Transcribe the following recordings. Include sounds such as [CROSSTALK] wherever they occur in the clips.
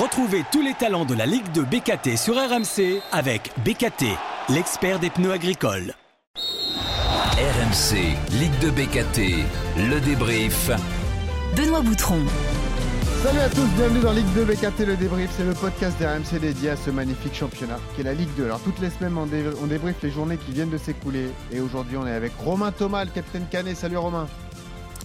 Retrouvez tous les talents de la Ligue de BKT sur RMC avec BKT, l'expert des pneus agricoles. RMC, Ligue de BKT, le débrief. Benoît Boutron. Salut à tous, bienvenue dans Ligue 2 BKT Le Débrief, c'est le podcast d'RMC dédié à ce magnifique championnat qui est la Ligue 2. Alors toutes les semaines on, dé on débriefe les journées qui viennent de s'écouler et aujourd'hui on est avec Romain Thomas, le capitaine Canet. Salut Romain.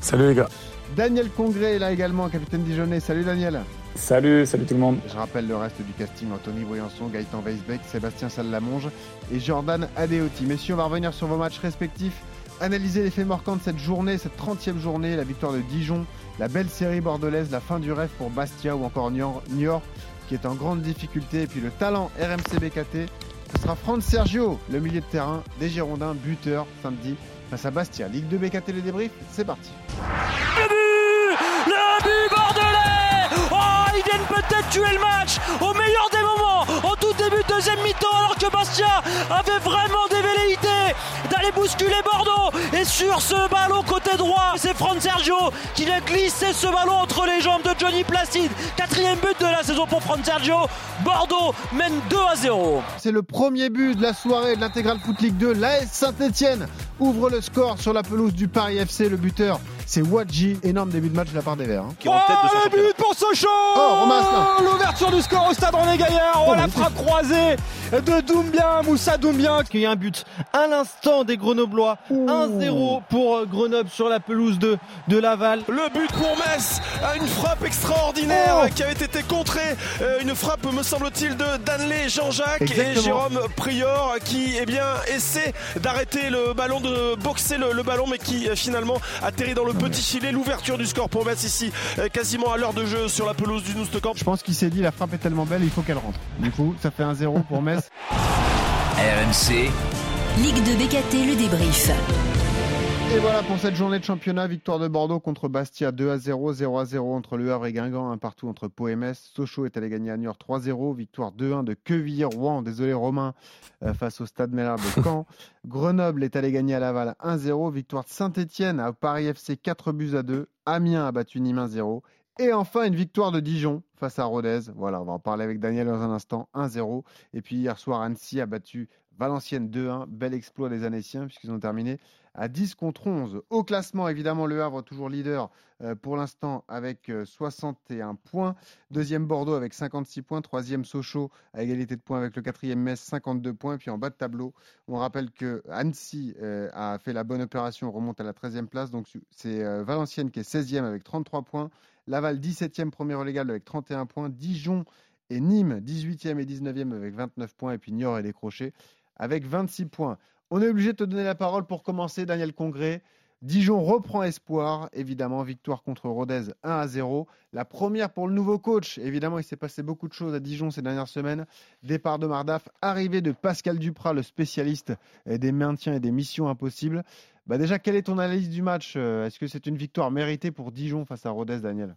Salut les gars. Daniel Congré est là également, capitaine Dijonais. Salut Daniel. Salut, salut tout le monde. Je rappelle le reste du casting Anthony Briançon, Gaëtan Weisbeck, Sébastien Sallamonge et Jordan Adeoti. Messieurs, on va revenir sur vos matchs respectifs, analyser les faits marquants de cette journée, cette 30e journée, la victoire de Dijon, la belle série bordelaise, la fin du rêve pour Bastia ou encore Niort qui est en grande difficulté et puis le talent RMC BKT. Ce sera Franck Sergio, le milieu de terrain des Girondins, buteur samedi face à Bastia. Ligue 2 BKT le débrief, c'est parti. Viennent peut-être tuer le match au meilleur des moments, au tout début de deuxième mi-temps, alors que Bastia avait vraiment des velléités d'aller bousculer Bordeaux. Et sur ce ballon côté droit, c'est Fran Sergio qui a glissé ce ballon entre les jambes de Johnny Placide. Quatrième but de la saison pour Fran Sergio. Bordeaux mène 2 à 0. C'est le premier but de la soirée de l'intégral Foot League 2. L'AS Saint-Etienne ouvre le score sur la pelouse du Paris FC. Le buteur, c'est Wadji. Énorme début de match de la part des Verts. Hein. Qui en tête de son but pour Sochaux Oh, L'ouverture du score au stade René Gaillard. Oh, la frappe croisée de Doumbia, Moussa Doumbia. Il y a un but à l'instant des Grenoblois. 1-0 pour Grenoble sur la pelouse de, de Laval. Le but pour Metz. Une frappe extraordinaire oh. qui avait été contrée. Une frappe, me semble-t-il, de Danley Jean-Jacques et Jérôme Prior qui eh bien, essaie d'arrêter le ballon, de boxer le, le, ballon, mais qui finalement atterrit dans le petit filet. L'ouverture du score pour Metz ici, quasiment à l'heure de jeu sur la pelouse du Noustecamp. Je pense qu'il s'est dit la frappe est tellement belle, il faut qu'elle rentre. Du coup, ça fait un 0 pour Metz. RMC. Ligue de BKT, le débrief. Et voilà pour cette journée de championnat, victoire de Bordeaux contre Bastia 2 à 0, 0 à 0 entre Le Havre et Guingamp, un partout entre Pau et Metz. Sochaux est allé gagner à Niort 3-0, victoire 2-1 de Quevilly-Rouen, désolé Romain, euh, face au Stade Mellard de [LAUGHS] Caen. Grenoble est allé gagner à Laval 1-0, victoire de Saint-Etienne à Paris FC 4 buts à 2, Amiens a battu Nîmes 1-0 et enfin, une victoire de Dijon face à Rodez. Voilà, on va en parler avec Daniel dans un instant. 1-0. Et puis hier soir, Annecy a battu Valenciennes 2-1. Bel exploit des Annéciens puisqu'ils ont terminé à 10 contre 11. Au classement, évidemment, Le Havre toujours leader euh, pour l'instant avec euh, 61 points. Deuxième Bordeaux avec 56 points. Troisième Sochaux à égalité de points avec le quatrième Metz, 52 points. Puis en bas de tableau, on rappelle que Annecy euh, a fait la bonne opération, remonte à la 13e place. Donc c'est euh, Valenciennes qui est 16e avec 33 points. Laval 17e premier relégable avec 31 points. Dijon et Nîmes 18e et 19e avec 29 points. Et puis Niort est décroché avec 26 points. On est obligé de te donner la parole pour commencer, Daniel Congré. Dijon reprend espoir, évidemment, victoire contre Rodez 1 à 0. La première pour le nouveau coach, évidemment, il s'est passé beaucoup de choses à Dijon ces dernières semaines. Départ de Mardaf, arrivée de Pascal Duprat, le spécialiste des maintiens et des missions impossibles. Bah déjà, quelle est ton analyse du match? Est-ce que c'est une victoire méritée pour Dijon face à Rodez, Daniel?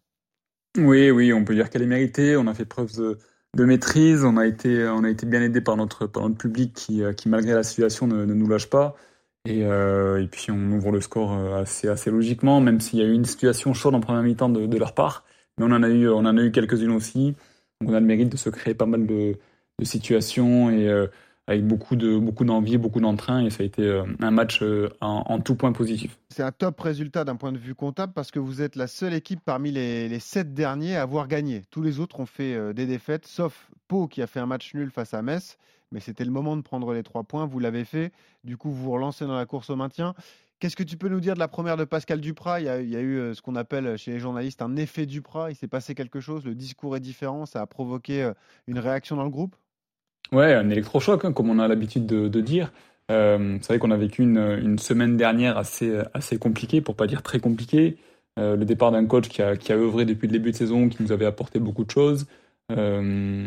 Oui, oui, on peut dire qu'elle est méritée. On a fait preuve de, de, maîtrise. On a, été, on a été bien aidé par notre, par notre public qui, qui, malgré la situation, ne, ne nous lâche pas. Et, euh, et, puis on ouvre le score assez, assez logiquement, même s'il y a eu une situation chaude en première mi-temps de, de, leur part. Mais on en a eu, on en a eu quelques-unes aussi. Donc on a le mérite de se créer pas mal de, de situations et euh, avec beaucoup de beaucoup d'envie, beaucoup d'entrain. Et ça a été euh, un match euh, en, tout point positif. C'est un top résultat d'un point de vue comptable parce que vous êtes la seule équipe parmi les, les sept derniers à avoir gagné. Tous les autres ont fait euh, des défaites, sauf Pau qui a fait un match nul face à Metz mais c'était le moment de prendre les trois points. Vous l'avez fait. Du coup, vous vous relancez dans la course au maintien. Qu'est-ce que tu peux nous dire de la première de Pascal Duprat? Il y, a, il y, a, eu ce qu'on appelle chez les journalistes un effet Duprat. Il s'est passé quelque chose? Le discours est différent? Ça a provoqué une réaction dans le groupe? Ouais, un électrochoc, hein, comme on a l'habitude de, dire. Euh, c'est vrai qu'on a vécu une, semaine dernière assez, compliquée, pour pas dire très compliquée. Euh, le départ d'un coach qui a, œuvré depuis le début de saison, qui nous avait apporté beaucoup de choses. Euh,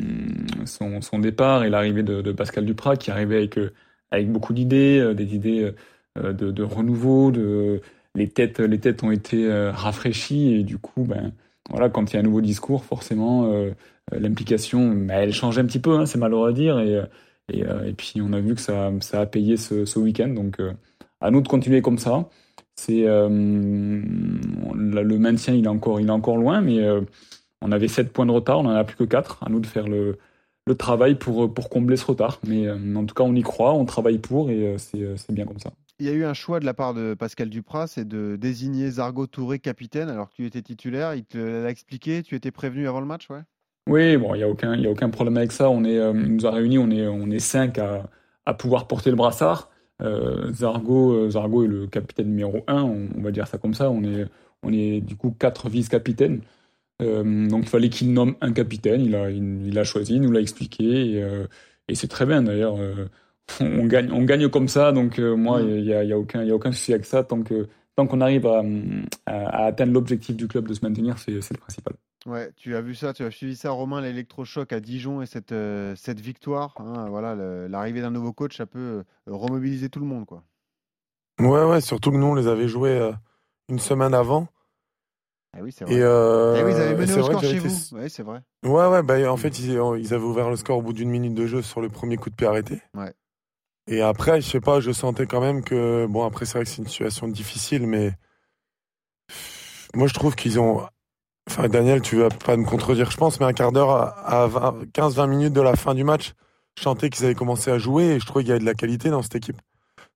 son, départ et l'arrivée de, Pascal Duprat qui arrivait avec, avec beaucoup d'idées, des idées de, renouveau, les, têtes, les têtes ont été rafraîchies et du coup, ben, voilà, quand il y a un nouveau discours, forcément, euh, l'implication, ben, elle change un petit peu, hein, c'est malheureux à dire, et, et, et, puis on a vu que ça, a payé ce, week-end, donc à nous de continuer comme ça. C'est le maintien, il est encore, loin, mais on avait 7 points de retard, on en a plus que 4. À nous de faire le, travail pour, pour combler ce retard. Mais en tout cas, on y croit, on travaille pour et c'est bien comme ça. Il y a eu un choix de la part de Pascal Duprat, c'est de désigner Zargo Touré capitaine alors que tu étais titulaire. Il te l'a expliqué, tu étais prévenu avant le match, ouais? Oui, bon, il n'y a, aucun, a aucun problème avec ça. On est, il nous a réunis, on est, on est cinq à, à pouvoir porter le brassard. Euh, Zargo, Zargo est le capitaine numéro 1, on, va dire ça comme ça. On est, on est du coup quatre vice-capitaines. Euh, donc il fallait qu'il nomme un capitaine. Il a, il, a choisi, il nous l'a expliqué. Et, euh, et c'est très bien d'ailleurs. on, gagne, on gagne comme ça. Donc moi, il n'y a, y a, aucun, y a aucun souci avec ça. Tant qu'on tant qu'on arrive à, à atteindre l'objectif du club de se maintenir, c'est le principal. Ouais, tu as vu ça, tu as suivi ça, Romain, l'électrochoc à Dijon et cette, euh, cette victoire. Hein, voilà, l'arrivée d'un nouveau coach, ça peut euh, remobiliser tout le monde, quoi. Ouais, ouais, surtout que nous, on les avait joués euh, une semaine avant. Ah oui, c'est vrai. Et, eh oui, ils avaient mené au score chez vous. Oui, c'est vrai. Ouais, ouais, bah, en fait, ils, ils, avaient ouvert le score au bout d'une minute de jeu sur le premier coup de pied arrêté. Ouais. Et après, je sais pas, je sentais quand même que, bon, après, c'est vrai que c'est une situation difficile, mais moi, je trouve qu'ils ont Daniel, tu vas pas me contredire, je pense, mais un quart d'heure à, 15-20 minutes de la fin du match, je qu'ils avaient commencé à jouer et je trouvais qu'il y avait de la qualité dans cette équipe.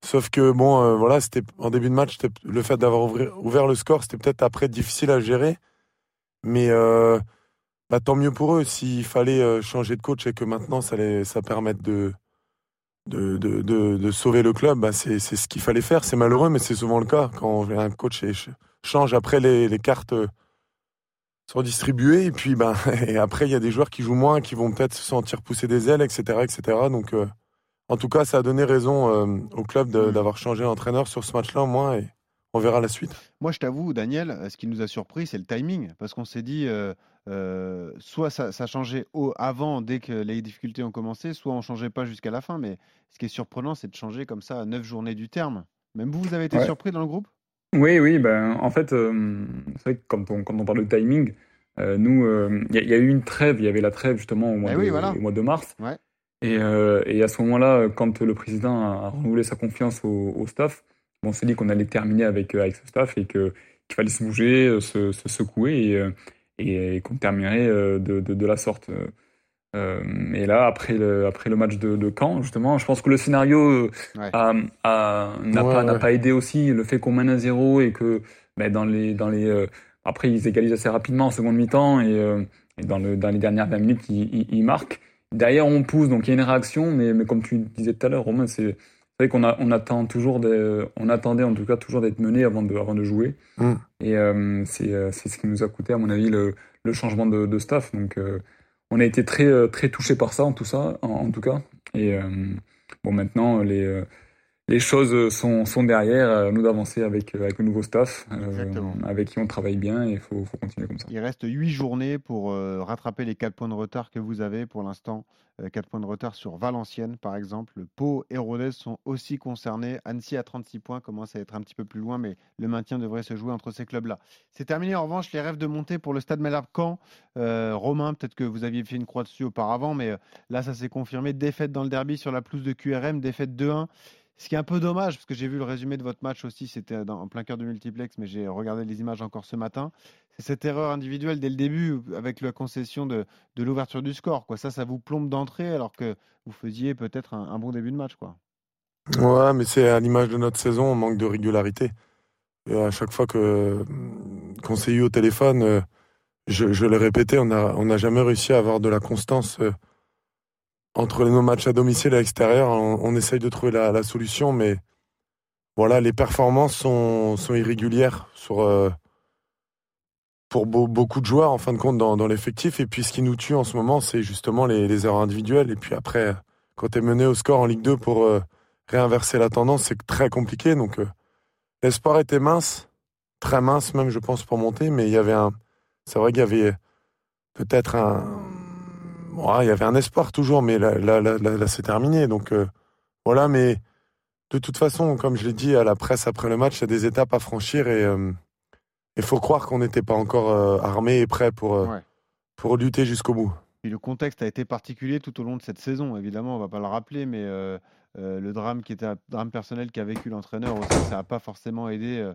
Sauf que, bon, euh, voilà, en début de match, le fait d'avoir ouvert, le score, c'était peut-être après difficile à gérer. Mais euh, bah, tant mieux pour eux. S'il fallait euh, changer de coach et que maintenant ça, permette de, sauver le club, bah, c'est ce qu'il fallait faire. C'est malheureux, mais c'est souvent le cas quand un coach change après les cartes sont distribués et puis ben [LAUGHS] et après il y a des joueurs qui jouent moins qui vont peut-être se sentir pousser des ailes etc etc donc euh, en tout cas ça a donné raison euh, au club mm. d'avoir changé l'entraîneur sur ce match-là au moins et on verra la suite. Moi je t'avoue Daniel ce qui nous a surpris c'est le timing parce qu'on s'est dit euh, soit ça, ça changeait au, avant dès que les difficultés ont commencé soit on changeait pas jusqu'à la fin mais ce qui est surprenant c'est de changer comme ça à neuf journées du terme. Même vous vous avez été surpris dans le groupe? Oui, oui, ben, en fait, euh, c'est vrai que quand on, quand on parle de timing, euh, nous, euh, il y, a eu une trêve, il y avait la trêve justement au mois, eh de, mois de, mars. Et, et, à ce moment-là, quand le président a renouvelé sa confiance au, staff, on s'est dit qu'on allait terminer avec, avec ce staff et qu'il fallait se bouger, se, se secouer et, et qu'on terminerait de, de, de, la sorte. Euh, et là, après le, après le match de, de Caen, justement, je pense que le scénario n'a pas, pas, aidé aussi. Le fait qu'on mène à zéro et que ben, dans les, dans les, euh, après, ils égalisent assez rapidement en seconde mi-temps et, euh, et, dans, le, dans les dernières 20 minutes, ils, ils, marquent. Derrière, on pousse, donc il y a une réaction, mais, mais comme tu disais tout à l'heure, Romain, c'est vrai qu'on on attend toujours des, on attendait en tout cas toujours d'être mené avant de, avant de jouer. Mm. Et c'est ce qui nous a coûté, à mon avis, le, le changement de, de staff. Donc, on a été très euh, très touché par ça en tout ça en, tout cas. Et euh, bon maintenant les euh, les choses sont, sont derrière, nous d'avancer avec, avec le nouveau staff, avec qui on travaille bien et il faut, faut, continuer comme ça. Il reste huit journées pour rattraper les quatre points de retard que vous avez pour l'instant 4 euh, points de retard sur Valenciennes, par exemple. Pau et Rodez sont aussi concernés. Annecy à 36 points commence à être un petit peu plus loin, mais le maintien devrait se jouer entre ces clubs-là. C'est terminé en revanche les rêves de monter pour le stade Malherbe-Caen. Euh, Romain, peut-être que vous aviez fait une croix dessus auparavant, mais euh, là, ça s'est confirmé. Défaite dans le derby sur la pelouse de QRM, défaite 2-1. Ce qui est un peu dommage, parce que j'ai vu le résumé de votre match aussi, c'était en plein cœur du multiplex, mais j'ai regardé les images encore ce matin. C'est cette erreur individuelle dès le début, avec la concession de, l'ouverture du score. Ça, ça vous plombe d'entrée, alors que vous faisiez peut-être un, bon début de match. Ouais, mais c'est à l'image de notre saison, on manque de régularité. à chaque fois que qu'on s'est eu au téléphone, euh, je, je l'ai répété, on n'a jamais réussi à avoir de la constance. Entre nos matchs à domicile et à l'extérieur, on, essaye de trouver la, solution, mais voilà, les performances sont, irrégulières euh, pour beaucoup de joueurs, en fin de compte, dans, l'effectif. Et puis, ce qui nous tue en ce moment, c'est justement les, erreurs individuelles. Et puis après, quand tu es mené au score en Ligue 2 pour euh, réinverser la tendance, c'est très compliqué. Donc, euh, l'espoir était mince, très mince même, je pense, pour monter, mais il y avait un. C'est vrai qu'il y avait peut-être un il y avait un espoir toujours, mais là, là, là, c'est terminé. Donc euh, voilà, mais de toute façon, comme je l'ai dit à la presse après le match, il y a des étapes à franchir et il euh, faut croire qu'on n'était pas encore euh, armé et prêt pour, pour lutter jusqu'au bout. Le contexte a été particulier tout au long de cette saison, évidemment, on ne va pas le rappeler, mais le drame qui était un drame personnel qu'a vécu l'entraîneur ça n'a pas forcément aidé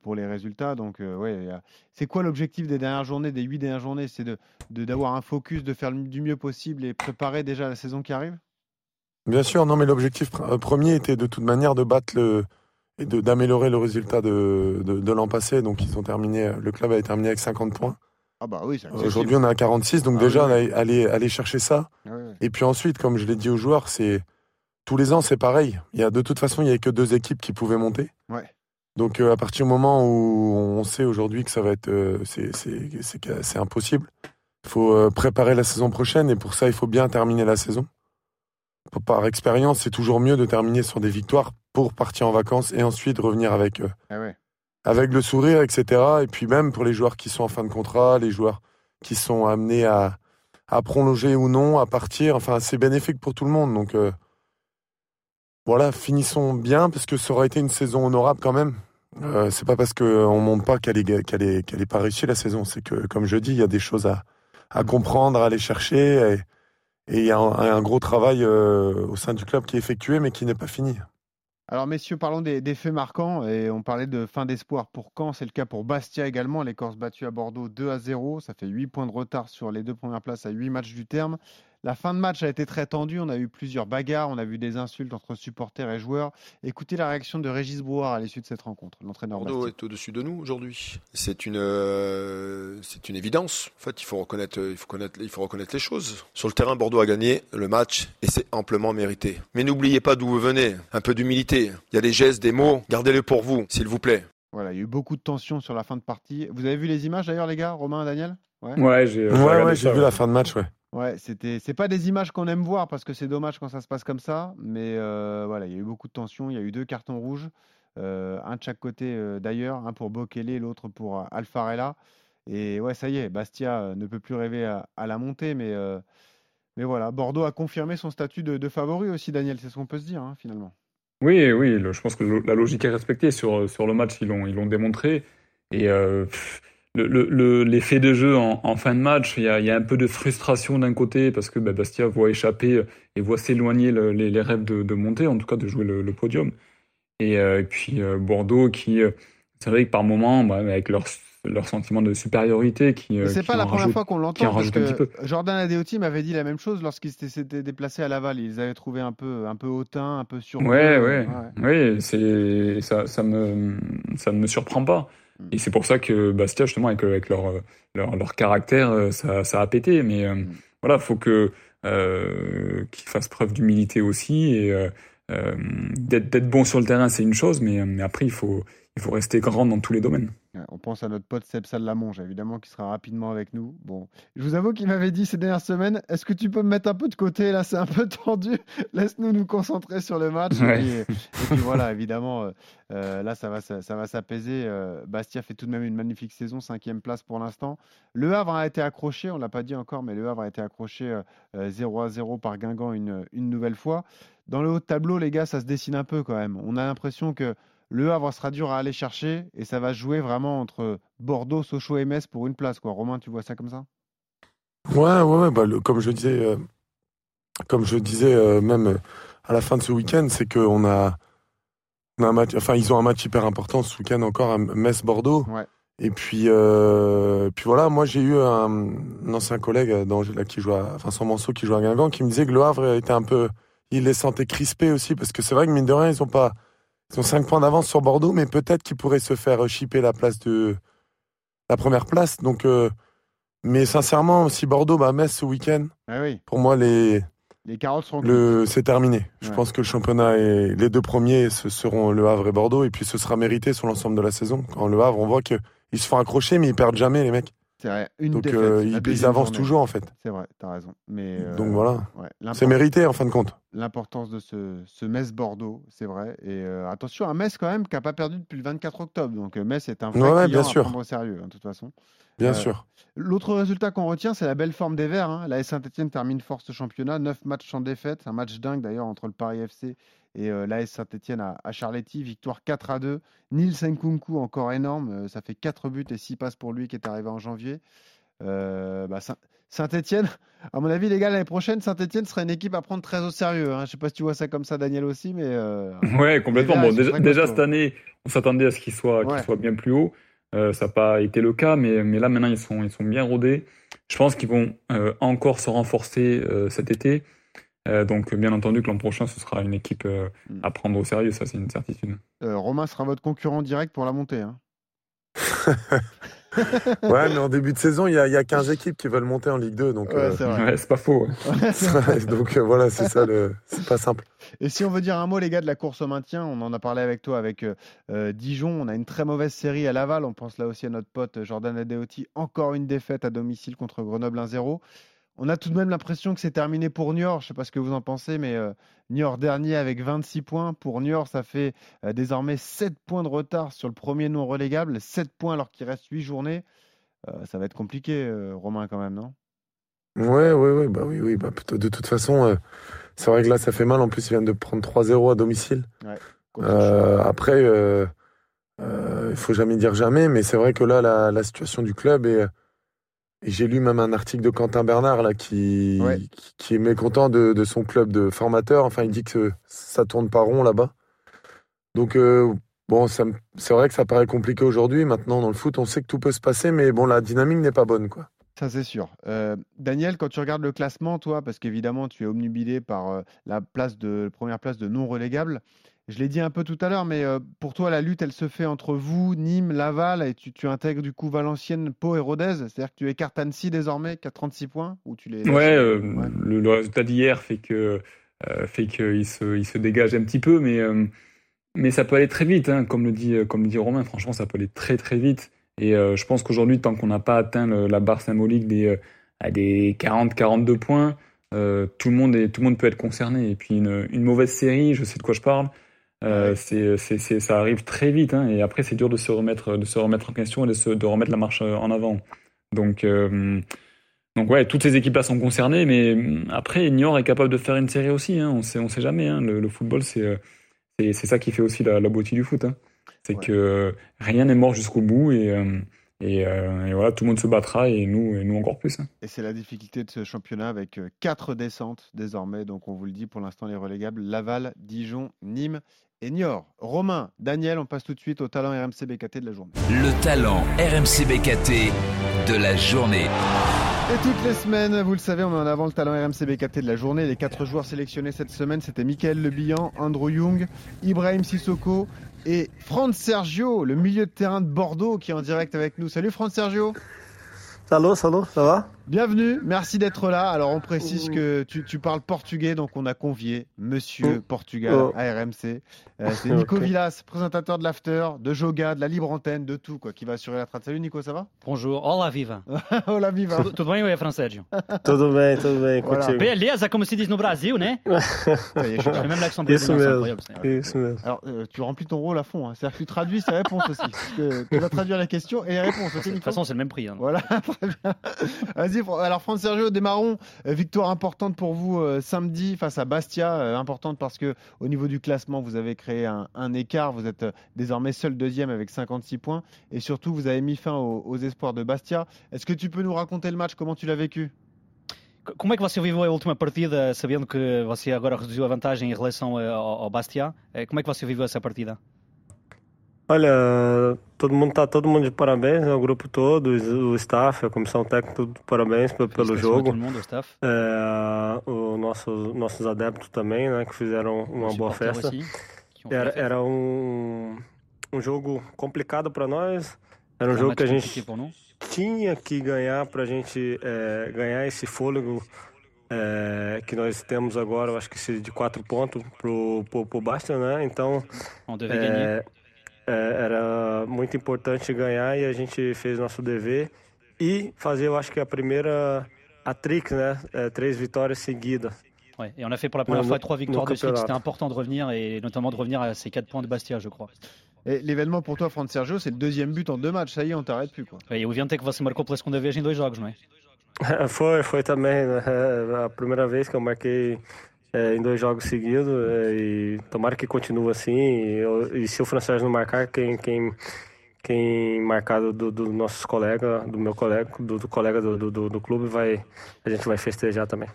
pour les résultats. Donc, ouais, c'est quoi l'objectif des dernières journées, des huit dernières journées? C'est de, d'avoir un focus, de faire du mieux possible et préparer déjà la saison qui arrive? Bien sûr, non, mais l'objectif premier était de toute manière de battre le et d'améliorer le résultat de, de, l'an passé. Donc, ils ont terminé, le club a terminé avec 50 points. Ah bah oui, Aujourd'hui, on est à 46, donc ah déjà, aller, aller chercher ça. Et puis ensuite, comme je l'ai dit aux joueurs, c'est tous les ans, c'est pareil. Il y a, de toute façon, il n'y a que deux équipes qui pouvaient monter. Ouais. Donc, euh, à partir du moment où on sait aujourd'hui que ça va être. Euh, c'est impossible. Il faut euh, préparer la saison prochaine et pour ça, il faut bien terminer la saison. Par expérience, c'est toujours mieux de terminer sur des victoires pour partir en vacances et ensuite revenir avec, ah avec le sourire, etc. Et puis même pour les joueurs qui sont en fin de contrat, les joueurs qui sont amenés à, prolonger ou non, à partir. Enfin, c'est bénéfique pour tout le monde. Donc, voilà, finissons bien, parce que ça aurait été une saison honorable quand même. Euh, c'est pas parce qu'on ne montre pas qu'elle est, qu'elle est, qu'elle est pas réussie la saison. C'est que, comme je dis, il y a des choses à, comprendre, à aller chercher. Et il y a un, gros travail euh, au sein du club qui est effectué, mais qui n'est pas fini. Alors, messieurs, parlons des, faits marquants. Et on parlait de fin d'espoir pour Caen. C'est le cas pour Bastia également. Les Corses battus à Bordeaux 2 à 0. Ça fait 8 points de retard sur les deux premières places à 8 matchs du terme. La fin de match a été très tendue. On a eu plusieurs bagarres. On a vu des insultes entre supporters et joueurs. Écoutez la réaction de Régis Brouard à l'issue de cette rencontre, l'entraîneur Bordeaux est au-dessus de nous aujourd'hui. C'est une, euh, c'est une évidence. En fait, il faut reconnaître, il faut connaître, il faut reconnaître les choses. Sur le terrain, Bordeaux a gagné le match et c'est amplement mérité. Mais n'oubliez pas d'où vous venez. Un peu d'humilité. Il y a des gestes, des mots. Gardez-les pour vous, s'il vous plaît. Voilà, il y a eu beaucoup de tension sur la fin de partie. Vous avez vu les images d'ailleurs, les gars, Romain et Daniel? Ouais, j'ai ouais, vu la fin de match, ouais. Ouais, c'était c'est pas des images qu'on aime voir parce que c'est dommage quand ça se passe comme ça, mais euh, voilà, il y a eu beaucoup de tension, il y a eu deux cartons rouges, euh, un de chaque côté euh, d'ailleurs, un pour Bokele, l'autre pour Alfarella. Et ouais, ça y est, Bastia ne peut plus rêver à, la montée, mais mais voilà, Bordeaux a confirmé son statut de, favori aussi, Daniel, c'est ce qu'on peut se dire hein, finalement. Oui, oui, je pense que la logique est respectée sur sur le match, ils l'ont ils l'ont démontré et le, de jeu en, fin de match, il y a, un peu de frustration d'un côté parce que bah, Bastia voit échapper et voit s'éloigner les, rêves de, monter, en tout cas de jouer le, podium. Et, euh, puis euh, Bordeaux qui, euh, c'est vrai que par moment, bah, avec leur, leur sentiment de supériorité qui. c'est pas la première fois qu'on l'entend parce que Jordan Adeoti m'avait dit la même chose lorsqu'il s'était déplacé à Laval. Ils avaient trouvé un peu, un peu hautain, un peu sur. Ouais, ouais, ouais. c'est ça, ça me, ça ne me surprend pas. Et c'est pour ça que Bastia, justement, avec, avec leur, leur, leur, caractère, euh, ça, ça, a pété. Mais euh, mm. voilà, il faut que euh, qu'ils fassent preuve d'humilité aussi. Et euh, euh d'être bon sur le terrain, c'est une chose, mais, mais après, il faut, il faut rester grand dans tous les domaines. On pense à notre pote Seb Salamonge, évidemment, qui sera rapidement avec nous. Bon, je vous avoue qu'il m'avait dit ces dernières semaines est-ce que tu peux me mettre un peu de côté? Là, c'est un peu [LAUGHS] tendu. Laisse-nous nous concentrer sur le match. Et, puis, voilà, [LAUGHS] évidemment, euh, euh, là, ça va, ça, va s'apaiser. Euh, Bastia fait tout de même une magnifique saison, cinquième place pour l'instant. Le Havre a été accroché, on ne l'a pas dit encore, mais le Havre a été accroché 0 à 0 par Guingamp une, une nouvelle fois. Dans le haut de tableau, les gars, ça se dessine un peu quand même. On a l'impression que le Havre sera dur à aller chercher et ça va jouer vraiment entre Bordeaux, Sochaux et Metz pour une place. Quoi. Romain, tu vois ça comme ça? Ouais, ouais, bah, comme je disais, euh, comme je disais euh, même euh, à la fin de ce week-end, c'est qu'on a, on a un match, enfin ils ont un match hyper important ce week-end encore à Metz-Bordeaux. Et puis, puis voilà, moi j'ai eu un, ancien collègue qui joue à Vincent Manceau qui joue à Guingamp qui me disait que le Havre était un peu, il les sentait crispés aussi parce que c'est vrai que mine de rien ils ont pas ils ont 5 points d'avance sur Bordeaux, mais peut-être qu'ils pourraient se faire chipper la place de la première place. Donc, euh, mais sincèrement, si Bordeaux bat Metz ce week-end, ah oui. pour moi les les carottes seront le c'est terminé. Je pense que le championnat et les deux premiers ce seront Le Havre et Bordeaux, et puis ce sera mérité sur l'ensemble de la saison. Quand Le Havre, on voit qu'ils se font accrocher, mais ils perdent jamais les mecs. C'est. Une Donc euh, ils, avancent toujours en fait. C'est vrai, t'as raison. Mais euh, Donc voilà. c'est mérité en fin de compte. L'importance de ce, ce Metz-Bordeaux, c'est vrai. Et euh, attention, un Metz quand même qui n'a pas perdu depuis le 24 octobre. Donc Metz est un vrai client bien sûr. à prendre au sérieux, hein, de toute façon. Bien sûr. L'autre résultat qu'on retient, c'est la belle forme des Verts. Hein. La Saint-Etienne termine force championnat, 9 matchs sans défaite, un match dingue d'ailleurs entre le Paris FC et euh, l'AS Saint-Etienne à, à, Charletti, victoire 4 à 2. Nils Nkunku, encore énorme, ça fait 4 buts et 6 passes pour lui qui est arrivé en janvier. Euh, bah, Saint-Etienne, à mon avis, les gars, l'année prochaine, Saint-Etienne sera une équipe à prendre très au sérieux. Hein. Je ne sais pas si tu vois ça comme ça, Daniel aussi, mais. Euh... [LAUGHS] Ouais, complètement. Bon, déjà, déjà cette année, on s'attendait à ce qu'ils soient, ouais. soient bien plus haut. Euh, ça n'a pas été le cas, mais, mais là maintenant ils sont, ils sont bien rodés. Je pense qu'ils vont euh, encore se renforcer euh, cet été. Euh, donc bien entendu que l'an prochain ce sera une équipe euh, à prendre au sérieux, ça c'est une certitude. Romain sera votre concurrent direct pour la montée. Hein. [LAUGHS] ouais, mais en début de saison, il y, a, il y, a 15 équipes qui veulent monter en Ligue 2. Donc, ouais, euh... c'est pas faux. Ouais. [LAUGHS] donc euh, voilà, c'est ça, le... c'est pas simple. Et si on veut dire un mot, les gars, de la course au maintien, on en a parlé avec toi, avec euh, Dijon. On a une très mauvaise série à Laval. On pense là aussi à notre pote Jordan Adeoti. Encore une défaite à domicile contre Grenoble 1-0. On a tout de même l'impression que c'est terminé pour Niort. Je ne sais pas ce que vous en pensez, mais euh, Niort dernier avec 26 points. Pour Niort, ça fait euh, désormais 7 points de retard sur le premier non relégable. 7 points alors qu'il reste 8 journées. Euh, ça va être compliqué, Romain, quand même, non? Ouais, ouais, ouais, bah oui, oui. Bah, de toute façon, c'est vrai que là, ça fait mal. En plus, ils viennent de prendre 3-0 à domicile. Ouais, après, il ne faut jamais dire jamais, mais c'est vrai que là, la, la situation du club est j'ai lu même un article de Quentin Bernard là, qui, ouais. qui, qui, est mécontent de, de, son club de formateur. Enfin, il dit que ça tourne pas rond là-bas. Donc, euh, bon, c'est vrai que ça paraît compliqué aujourd'hui. Maintenant, dans le foot, on sait que tout peut se passer, mais bon, la dynamique n'est pas bonne. quoi. Ça, c'est sûr. Euh, Daniel, quand tu regardes le classement, toi, parce qu'évidemment, tu es omnubilé par euh, la place de, première place de non relégable, je l'ai dit un peu tout à l'heure, mais euh, pour toi, la lutte, elle se fait entre vous, Nîmes, Laval, et tu, tu intègres du coup Valenciennes, Pau et Rodez. C'est-à-dire que tu écartes Annecy désormais, qui a 36 points ou tu les... Ouais, euh, ouais. Le, le, résultat d'hier fait que euh, fait qu'il se, il se dégage un petit peu, mais, euh, mais ça peut aller très vite, hein, comme, le dit, comme le dit Romain. Franchement, ça peut aller très très vite. Et je pense qu'aujourd'hui, tant qu'on n'a pas atteint le, la barre symbolique des, à des 40-42 points, tout, le monde est, tout le monde peut être concerné. Et puis une, une mauvaise série, je sais de quoi je parle. Euh, c'est, c'est, ça arrive très vite hein, et après c'est dur de se remettre de se remettre en question et de, se, de remettre la marche en avant. Donc euh, donc ouais, toutes ces équipes là sont concernées, mais après Niort est capable de faire une série aussi. Hein, on sait on sait jamais. Hein, le, le, football c'est, c'est c'est ça qui fait aussi la, la beauté du foot. Hein. C'est ouais. que rien n'est mort jusqu'au bout et euh, et, euh, et, voilà, tout le monde se battra et nous, et nous encore plus. Hein. Et c'est la difficulté de ce championnat avec quatre descentes désormais. Donc on vous le dit pour l'instant les relégables Laval, Dijon, Nîmes et Niort. Romain, Daniel, on passe tout de suite au talent RMC BKT de la journée. Le talent RMC BKT de la journée. Et toutes les semaines, vous le savez, on met en avant le talent RMC BKT de la journée. Les quatre joueurs sélectionnés cette semaine, c'était Michael Lebihan, Andrew Young, Ibrahim Sissoko et Franz Sergio, le milieu de terrain de Bordeaux, qui est en direct avec nous. Salut Franz Sergio. Salut, salut, ça va? Bienvenue, merci d'être là. Alors on précise que tu, tu, parles portugais, donc on a convié Monsieur Portugal oh. à RMC. Euh, c'est [LAUGHS] Nico okay. Villas, présentateur de l'After, de Joga, de la libre antenne, de tout, quoi, qui va assurer la traite. Salut Nico, ça va? Bonjour, olá viva. [LAUGHS] olá viva. Tudo, bem ou é Francérgio [LAUGHS] Tudo bem, tudo bem, voilà. Beleza, como se diz no Brasil, né J'ai même l'accent isso mesmo. Alors, euh, tu remplis ton rôle à fond, hein. c'est-à-dire que tu traduis ses réponses aussi. Tu vas traduire la question et les réponses, De toute façon, c'est le même prix. Hein. Voilà, très bien. Alors France Sergio, démarrons. Victoire importante pour vous euh, samedi face à Bastia. Euh, importante parce que au niveau du classement, vous avez créé un, écart. Vous êtes euh, désormais seul deuxième avec 56 points. Et surtout, vous avez mis fin aux, espoirs de Bastia. Est-ce que tu peux nous raconter le match? Comment tu l'as vécu? Como é que você viveu a última partida, sabendo que você agora reduziu a vantagem em relação ao, ao Bastia? Como é que você viveu essa partida? Olha, todo mundo tá todo mundo de parabéns, né? o grupo todo, o staff, a comissão técnica, tudo parabéns pelo, pelo jogo. Mundo, é, o nosso, nossos adeptos também, né, que fizeram uma boa festa. Era, era um, um jogo complicado para nós. Era um jogo que a gente tinha que ganhar para a gente é, ganhar esse fôlego é, que nós temos agora, eu acho que de quatro pontos pro, pro, pro Bastia, né? Então, é, é, era muito importante ganhar e a gente fez nosso dever e fazer, eu acho que a primeira a Trix, né? É, três vitórias seguidas. Ouais, et on a fait pour la première fois trois victoires de suite. C'était important de revenir et notamment de revenir à ces quatre points de Bastia, je crois. L'événement pour toi, Fran Sergio, c'est le deuxième but en deux matchs. Ça y est, on t'arrête plus. Quoi. E o que você marcou pela segunda vez em dois jogos, não é? foi, foi também. Né? A primeira vez que eu marquei é, em dois jogos seguidos é, e tomara que continue assim. E, e, se o francês não marcar, quem, quem, quem marcar do, do nossos colegas, do meu colega, do, do colega do, do, do clube, vai, a gente vai festejar também.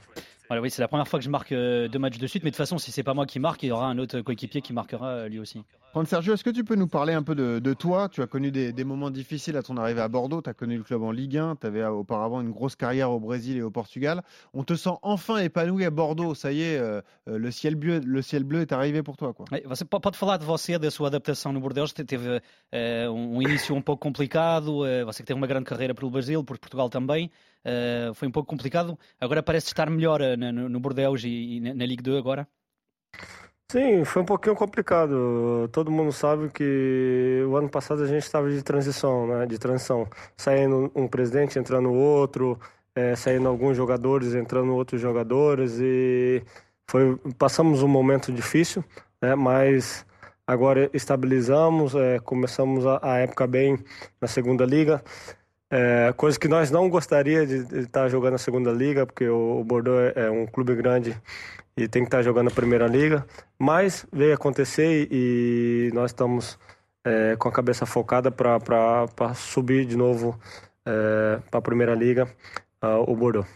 Voilà, oui, c'est la première fois que je marque euh, deux matchs de suite, mais de toute façon, si c'est pas moi qui marque, il y aura un autre coéquipier qui marquera euh, lui aussi. Sergio, est-ce que tu peux nous parler un peu de, toi? Tu as connu des, moments difficiles à ton arrivée à Bordeaux, tu as connu le club en Ligue 1, tu avais euh, auparavant une grosse carrière au Brésil et au Portugal. On te sent enfin épanoui à Bordeaux, ça y est, le, ciel bleu, le ciel bleu est arrivé pour toi. Quoi. Você pode falar de você, da sua adaptação no Bordeaux, teve uh, um início um pouco complicado, uh, você que teve uma grande carreira pelo Brasil, por Portugal também. Uh, foi um pouco complicado. Agora parece estar melhor uh, no, no Bordeaux e, e, na Ligue 2 agora? Sim, foi um pouquinho complicado. Todo mundo sabe que o ano passado a gente estava de transição, né? De transição. Saindo um presidente, entrando outro, é, saindo alguns jogadores, entrando outros jogadores e foi passamos um momento difícil, né? Mas agora estabilizamos, é, começamos a, a época bem na segunda liga. É, coisa que nós não gostaria de, estar tá jogando na segunda liga, porque o, o Bordeaux é, é um clube grande e tem que estar tá jogando na primeira liga. Mas veio acontecer e, nós estamos é, com a cabeça focada para subir de novo é, para a primeira liga, o Bordeaux.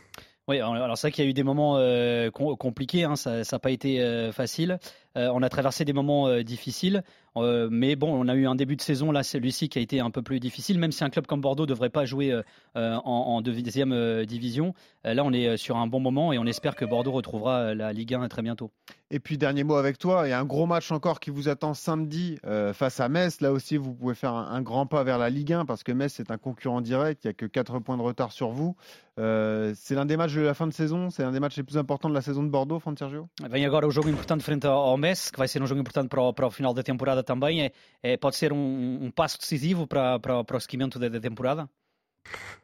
Oui, alors c'est vrai qu'il y a eu des moments euh, compliqués, hein, ça n'a pas été euh, facile. Euh, on a traversé des moments euh, difficiles. Euh, mais bon, on a eu un début de saison là, celui-ci qui a été un peu plus difficile, même si un club comme Bordeaux ne devrait pas jouer en, en, deuxième division. là, on est sur un bon moment et on espère que Bordeaux retrouvera la Ligue 1 très bientôt. Et puis, dernier mot avec toi, il y a un gros match encore qui vous attend samedi face à Metz. Là aussi, vous pouvez faire un, grand pas vers la Ligue 1 parce que Metz, c'est un concurrent direct. Il n'y a que 4 points de retard sur vous. c'est l'un des matchs de la fin de saison, c'est l'un des matchs les plus importants de la saison de Bordeaux, Fran Sergio? Vem agora o jogo importante frente ao Metz, que vai ser um jogo importante para o, para o final da temporada também é, é pode ser um, um, passo decisivo para, para, para o seguimento da, da, temporada?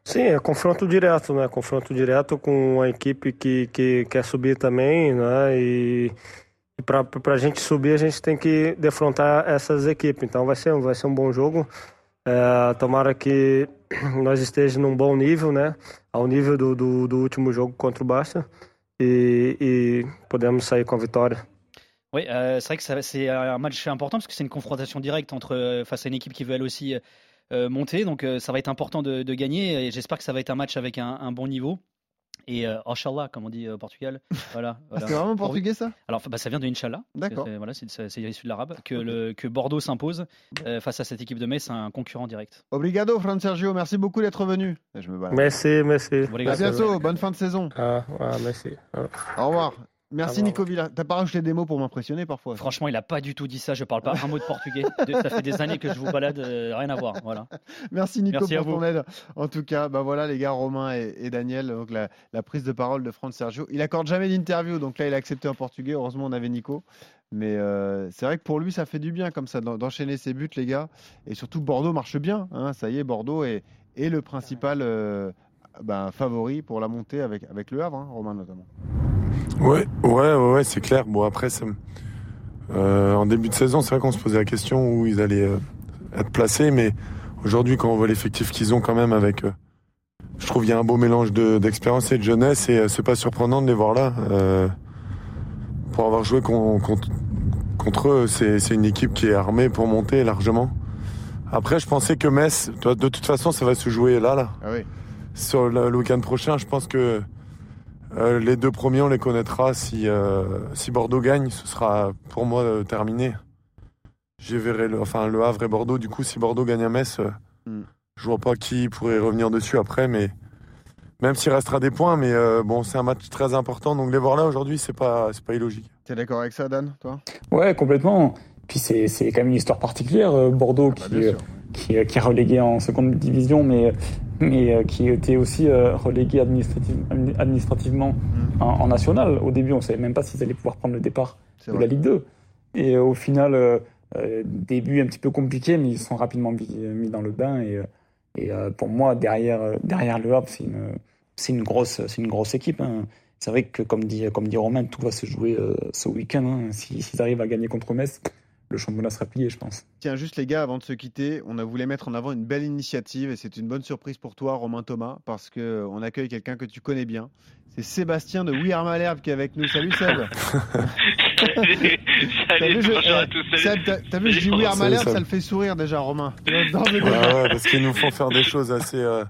Sim, é confronto direto, né? Confronto direto com uma equipe que, que quer subir também, né? E, e para a gente subir a gente tem que defrontar essas equipes. Então vai ser, vai ser um bom jogo. É, tomara que [CLEARS THROAT] nós estejamos num bom nível, né? Ao nível do, do, do último jogo contra o Barça e, e podemos sair com a vitória. Oui, euh, c'est vrai que c'est un match important parce que c'est une confrontation directe entre euh, face à une équipe qui veut elle aussi euh, monter. Donc ça va être important de, gagner et j'espère que ça va être un match avec un, bon niveau. Et Inch'Allah, comme on dit au Portugal. [LAUGHS] Voilà, ah, c'est vraiment portugais ça? Alors bah, ça vient de Inch'Allah. D'accord. Voilà, c'est issu de l'arabe. Que, le, que Bordeaux s'impose face à cette équipe de Metz, un concurrent direct. Obrigado, Fran Sergio. Merci beaucoup d'être venu. Je me merci, merci. À bientôt. Bonne fin de saison. Ah, merci. Au revoir. Merci Nico Villa. T'as pas rajouté des mots pour m'impressionner parfois Franchement, il a pas du tout dit ça. Je parle pas [LAUGHS] un mot de portugais. ça fait des années que je vous balade, euh, rien à voir. Voilà. [LAUGHS] Merci Nico pour ton aide. En tout cas, bah voilà les gars, Romain et, Daniel. Donc la, prise de parole de Franck Sergio. Il accorde jamais d'interview, donc là il a accepté en portugais. Heureusement, on avait Nico. Mais euh, c'est vrai que pour lui, ça fait du bien comme ça d'enchaîner ses buts, les gars. Et surtout, Bordeaux marche bien. Hein. Ça y est, Bordeaux est, le principal euh, ben, favori pour la montée avec, avec le Havre, hein, Romain notamment. Ouais, ouais, ouais, c'est clair. Bon, après, euh, en début de saison, c'est vrai qu'on se posait la question où ils allaient euh, être placés, mais aujourd'hui, quand on voit l'effectif qu'ils ont quand même avec, euh, je trouve il y a un beau mélange d'expérience et de jeunesse, et c'est pas surprenant de les voir là. pour avoir joué contre, contre eux, c'est une équipe qui est armée pour monter largement. Après, je pensais que Metz, de toute façon, ça va se jouer là, là. Ah oui. Sur le week-end prochain, je pense que euh, les deux premiers, on les connaîtra. Si, euh, si Bordeaux gagne, ce sera pour moi euh, terminé. J'ai verrai le, enfin, le Havre et Bordeaux. Du coup, si Bordeaux gagne à Metz, mm. je vois pas qui pourrait revenir dessus après. Mais même s'il restera des points, mais bon, c'est un match très important. Donc les voir là aujourd'hui, c'est pas, c'est pas illogique. es d'accord avec ça, Dan, toi? Ouais, complètement. Puis c'est, c'est quand même une histoire particulière. Bordeaux ah bah, qui, qui, qui, est relégué en seconde division, mais mais euh, qui était aussi euh, relégué administrativement mm. en, national. Au début, on ne savait même pas s'ils allaient pouvoir prendre le départ de la Ligue 2. Et euh, au final, début un petit peu compliqué, mais ils sont rapidement mis, dans le bain. Et, et pour moi, derrière, derrière le Havre, c'est une, une, grosse, une grosse équipe. Hein. C'est vrai que, comme dit, comme dit Romain, tout va se jouer ce week-end. Hein. S'ils arrivent à gagner contre Metz, le championnat sera plié, je pense. Tiens, juste les gars, avant de se quitter, on a voulu mettre en avant une belle initiative et c'est une bonne surprise pour toi, Romain Thomas, parce qu'on euh, accueille quelqu'un que tu connais bien. C'est Sébastien de We Are Malherbe qui est avec nous. Salut Seb [LAUGHS] Salut, bonjour à tous. T'as vu, je dis oui à Malherbe, ça le fait sourire déjà, Romain. [LAUGHS] Ouais, parce qu'ils nous font faire des choses assez euh,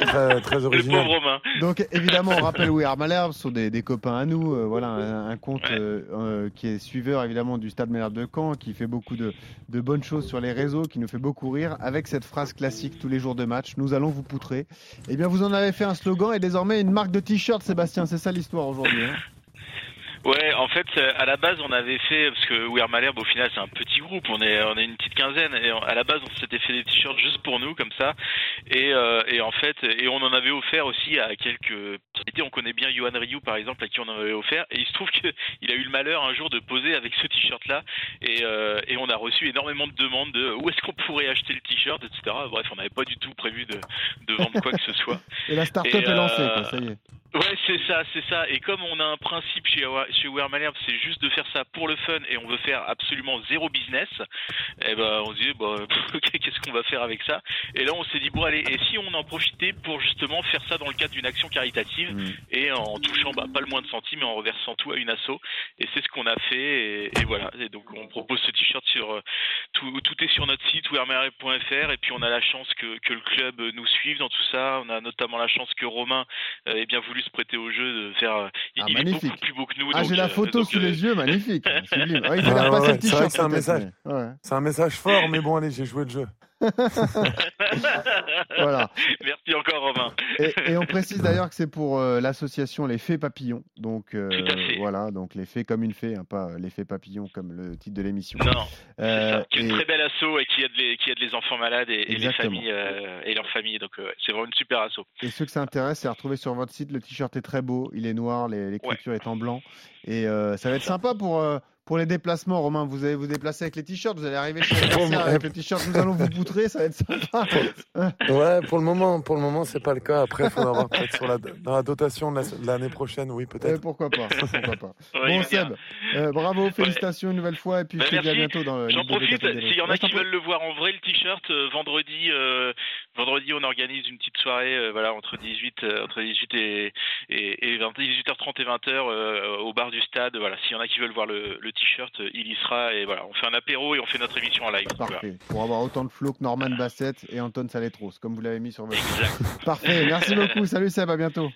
très, très originales. Romain. Donc évidemment, on rappelle oui Malherbe, ce sont des, des, copains à nous. Euh, voilà, un, compte euh, euh, qui est suiveur évidemment du Stade Malherbe de Caen, qui fait beaucoup de, de, bonnes choses sur les réseaux, qui nous fait beaucoup rire, avec cette phrase classique tous les jours de match nous allons vous poutrer. Eh bien, vous en avez fait un slogan et désormais une marque de t-shirt, Sébastien. C'est ça l'histoire aujourd'hui. Hein Ouais, en fait, euh, à la base, on avait fait parce que We're Malherbe, au final, c'est un petit groupe. On est, on est une petite quinzaine. Et à la base, on s'était fait des t-shirts juste pour nous, comme ça. Et, euh, et en fait, et on en avait offert aussi à quelques. On connaît bien Johan Ryu, par exemple, à qui on en avait offert. Et il se trouve qu'il [LAUGHS] a eu le malheur un jour de poser avec ce t-shirt-là. Et, euh, et on a reçu énormément de demandes de où est-ce qu'on pourrait acheter le t-shirt, etc. Bref, on n'avait pas du tout prévu de, de vendre quoi que ce soit. [LAUGHS] Et la start-up est lancée, quoi, ça y est. Ouais, c'est ça, c'est ça. Et comme on a un principe chez, chez Wear Malherbe, c'est juste de faire ça pour le fun et on veut faire absolument zéro business, eh ben on se dit, bah, [LAUGHS] qu'est-ce qu'on va faire avec ça? Et là, on s'est dit, bon, allez, et si on en profitait pour justement faire ça dans le cadre d'une action caritative mm. et en touchant bah, pas le moins de centimes, mais en reversant tout à une asso? Et c'est ce qu'on a fait. Et, voilà. Et donc, on propose ce t-shirt sur. Euh, tout, tout est sur notre site, wearmalherbe.fr. Et puis, on a la chance que, que le club nous suive dans tout ça. On a notamment la chance que Romain euh, ait bien voulu se prêter au jeu, de faire. Il, ah, est beaucoup plus beau que nous. Ah, j'ai la euh, photo sous les yeux, magnifique. [LAUGHS] [LAUGHS] c'est un message. C'est un message fort, mais bon, allez, j'ai joué le jeu. [LAUGHS] voilà. Merci encore Romain. Et, on précise d'ailleurs que c'est pour euh, l'association Les Fées Papillons. Donc euh, voilà, donc les fées comme une fée, hein, pas les Fées Papillons comme le titre de l'émission. Non, euh, c'est une très belle asso et qui aide les, qui aide les enfants malades et, les familles euh, et leurs familles. Donc c'est vraiment une super asso. Et ceux que ça intéresse, c'est à retrouver sur votre site. Le t-shirt est très beau, il est noir, l'écriture est en blanc et ça va être sympa pour pour les déplacements, Romain, vous allez vous déplacer avec les t-shirts, vous allez arriver chez [LAUGHS] avec le t-shirt, nous allons vous poutrer, ça va être sympa. ouais, pour le moment, pour le moment, c'est pas le cas. Après, il faudra voir peut-être sur la, dans la dotation de l'année prochaine, oui, peut-être. pourquoi pas, pourquoi pas. [LAUGHS] bon, Seb, euh, bravo, félicitations une nouvelle fois, et puis bah, je te dis à bientôt dans le J'en profite, s'il y en a qui veulent le voir en vrai, le t-shirt, euh, vendredi, euh, vendredi, on organise une petite soirée, voilà, entre 18, entre 18 et, et, 18h30 et 20h au bar du stade. Voilà, s'il y en a qui veulent voir le, le t-shirt, il y sera. Et voilà, on fait un apéro et on fait notre émission en live. Parfait. Pour avoir autant de flow que Norman Bassett et Anton Saletros, comme vous l'avez mis sur votre. Exact. [LAUGHS] Parfait. Merci beaucoup. Salut Seb, à bientôt.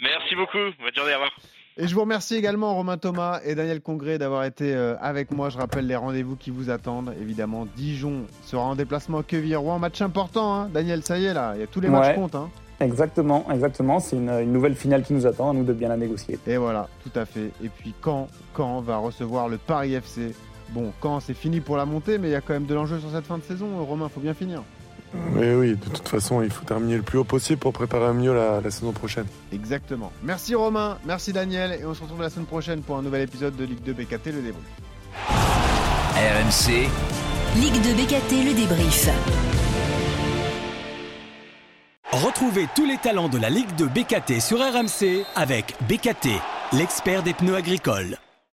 Merci beaucoup. Bonne journée. Au revoir. Et je vous remercie également Romain Thomas et Daniel Congré d'avoir été euh, avec moi. Je rappelle les rendez-vous qui vous attendent. Évidemment, Dijon sera en déplacement à Quevilly-Rouen. Match important, hein. Daniel, ça y est là, il y a tous les matchs comptent. Hein. Exactement, exactement. C'est une, nouvelle finale qui nous attend, à nous de bien la négocier. Et voilà, tout à fait. Et puis quand, quand va recevoir le Paris FC Bon, quand c'est fini pour la montée, mais il y a quand même de l'enjeu sur cette fin de saison. Romain, faut bien finir. Oui, oui, de toute façon, il faut terminer le plus haut possible pour préparer mieux la, la, saison prochaine. Exactement. Merci Romain, merci Daniel, et on se retrouve la semaine prochaine pour un nouvel épisode de Ligue 2 BKT, le débrief. RMC. Ligue 2 BKT, le débrief. Retrouvez tous les talents de la Ligue de BKT sur RMC avec BKT, l'expert des pneus agricoles.